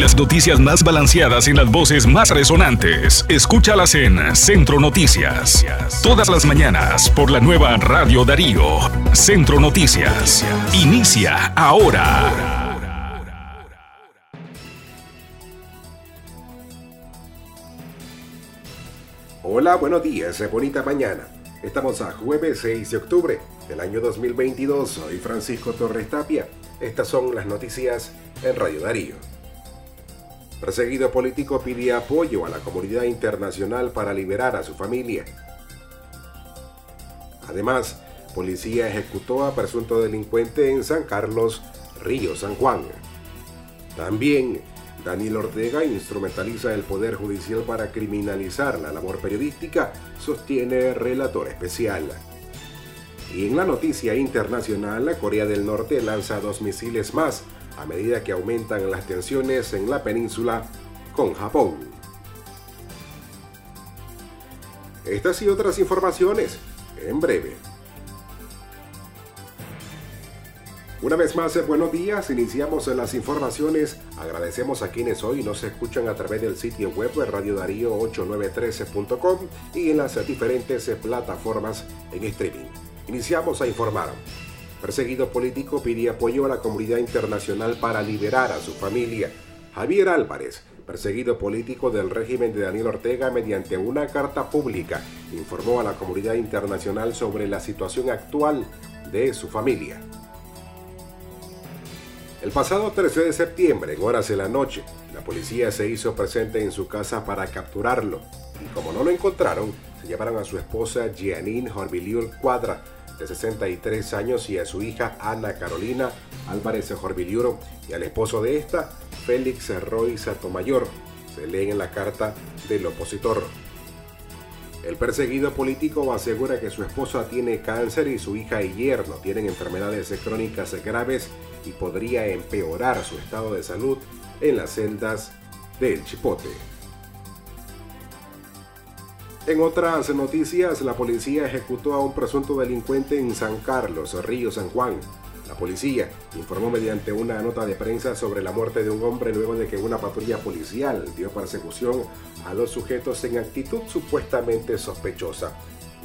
Las noticias más balanceadas y las voces más resonantes. Escúchalas en Centro Noticias. Todas las mañanas por la nueva Radio Darío. Centro Noticias. Inicia ahora. Hola, buenos días, bonita mañana. Estamos a jueves 6 de octubre del año 2022. Soy Francisco Torres Tapia. Estas son las noticias en Radio Darío. Perseguido político pide apoyo a la comunidad internacional para liberar a su familia. Además, policía ejecutó a presunto delincuente en San Carlos, Río San Juan. También, Daniel Ortega instrumentaliza el Poder Judicial para criminalizar la labor periodística, sostiene relator especial. Y en la noticia internacional, Corea del Norte lanza dos misiles más a medida que aumentan las tensiones en la península con Japón. Estas y otras informaciones en breve. Una vez más, eh, buenos días. Iniciamos las informaciones. Agradecemos a quienes hoy nos escuchan a través del sitio web radiodarío8913.com y en las diferentes eh, plataformas en streaming. Iniciamos a informar. Perseguido político pide apoyo a la comunidad internacional para liberar a su familia. Javier Álvarez, perseguido político del régimen de Daniel Ortega mediante una carta pública, informó a la comunidad internacional sobre la situación actual de su familia. El pasado 13 de septiembre, en horas de la noche, la policía se hizo presente en su casa para capturarlo y como no lo encontraron, se llevaron a su esposa Gianine Horbiliur Cuadra, de 63 años, y a su hija Ana Carolina Álvarez Jorbiliuro y al esposo de esta, Félix Roy Satomayor. Se leen en la carta del opositor. El perseguido político asegura que su esposa tiene cáncer y su hija y yerno tienen enfermedades crónicas graves y podría empeorar su estado de salud en las celdas del Chipote. En otras noticias, la policía ejecutó a un presunto delincuente en San Carlos, Río San Juan. La policía informó mediante una nota de prensa sobre la muerte de un hombre luego de que una patrulla policial dio persecución a dos sujetos en actitud supuestamente sospechosa.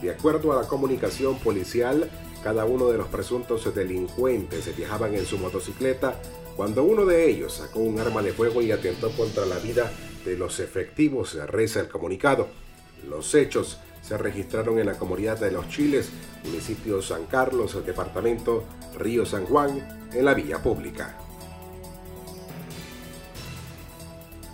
De acuerdo a la comunicación policial, cada uno de los presuntos delincuentes viajaban en su motocicleta cuando uno de ellos sacó un arma de fuego y atentó contra la vida de los efectivos, reza el comunicado. Los hechos se registraron en la comunidad de Los Chiles, municipio San Carlos, departamento Río San Juan, en la vía pública.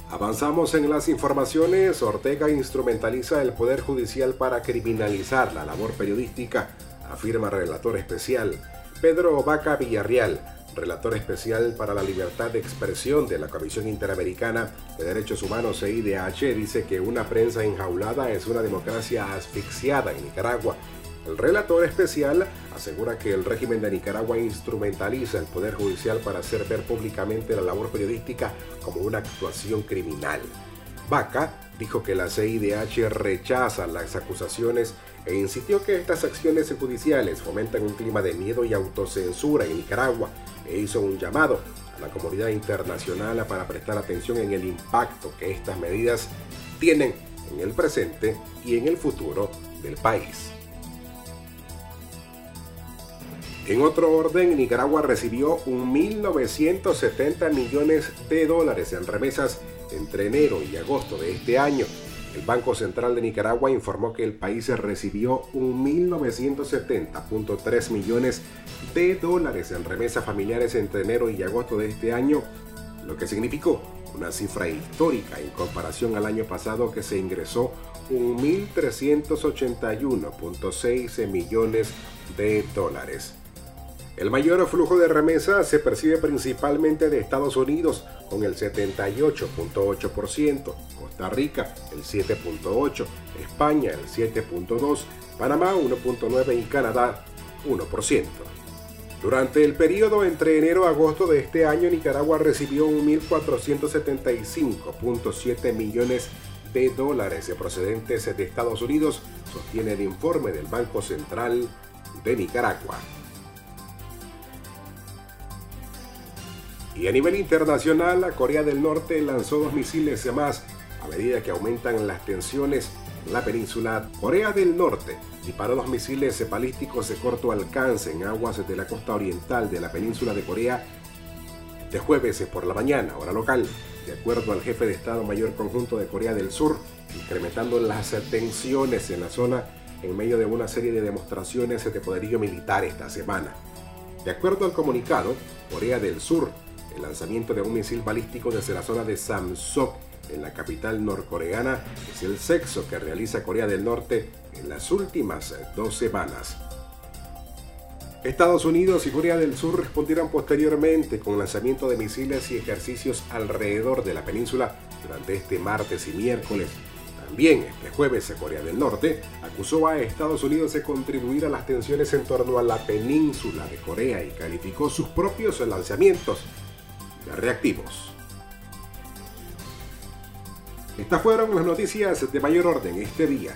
Avanzamos en las informaciones. Ortega instrumentaliza el Poder Judicial para criminalizar la labor periodística, afirma relator especial Pedro Vaca Villarreal, relator especial para la libertad de expresión de la Comisión Interamericana de Derechos Humanos EIDH, dice que una prensa enjaulada es una democracia asfixiada en Nicaragua. El relator especial asegura que el régimen de Nicaragua instrumentaliza el Poder Judicial para hacer ver públicamente la labor periodística como una actuación criminal. Vaca dijo que la CIDH rechaza las acusaciones e insistió que estas acciones judiciales fomentan un clima de miedo y autocensura en Nicaragua e hizo un llamado a la comunidad internacional para prestar atención en el impacto que estas medidas tienen en el presente y en el futuro del país. En otro orden, Nicaragua recibió 1.970 millones de dólares en remesas entre enero y agosto de este año. El Banco Central de Nicaragua informó que el país recibió 1.970.3 millones de dólares en remesas familiares entre enero y agosto de este año, lo que significó una cifra histórica en comparación al año pasado que se ingresó 1.381.6 millones de dólares. El mayor flujo de remesas se percibe principalmente de Estados Unidos con el 78.8%, Costa Rica el 7.8%, España el 7.2%, Panamá 1.9% y Canadá 1%. Durante el periodo entre enero y agosto de este año, Nicaragua recibió 1.475.7 millones de dólares procedentes de Estados Unidos, sostiene el informe del Banco Central de Nicaragua. Y a nivel internacional, la Corea del Norte lanzó dos misiles más a medida que aumentan las tensiones en la península. Corea del Norte disparó dos misiles balísticos de corto alcance en aguas de la costa oriental de la península de Corea de jueves por la mañana, hora local, de acuerdo al jefe de Estado Mayor Conjunto de Corea del Sur, incrementando las tensiones en la zona en medio de una serie de demostraciones de poderío militar esta semana. De acuerdo al comunicado, Corea del Sur, el lanzamiento de un misil balístico desde la zona de Samsok en la capital norcoreana es el sexo que realiza Corea del Norte en las últimas dos semanas. Estados Unidos y Corea del Sur respondieron posteriormente con lanzamiento de misiles y ejercicios alrededor de la península durante este martes y miércoles. También este jueves Corea del Norte acusó a Estados Unidos de contribuir a las tensiones en torno a la península de Corea y calificó sus propios lanzamientos reactivos. Estas fueron las noticias de mayor orden este día,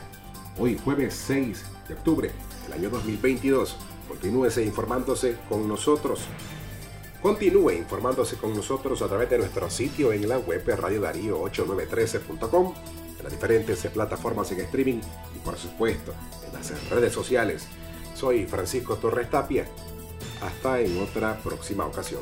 hoy jueves 6 de octubre del año 2022. Continúese informándose con nosotros. Continúe informándose con nosotros a través de nuestro sitio en la web Radio Darío 8913.com, en las diferentes plataformas en streaming y por supuesto en las redes sociales. Soy Francisco Torres Tapia. Hasta en otra próxima ocasión.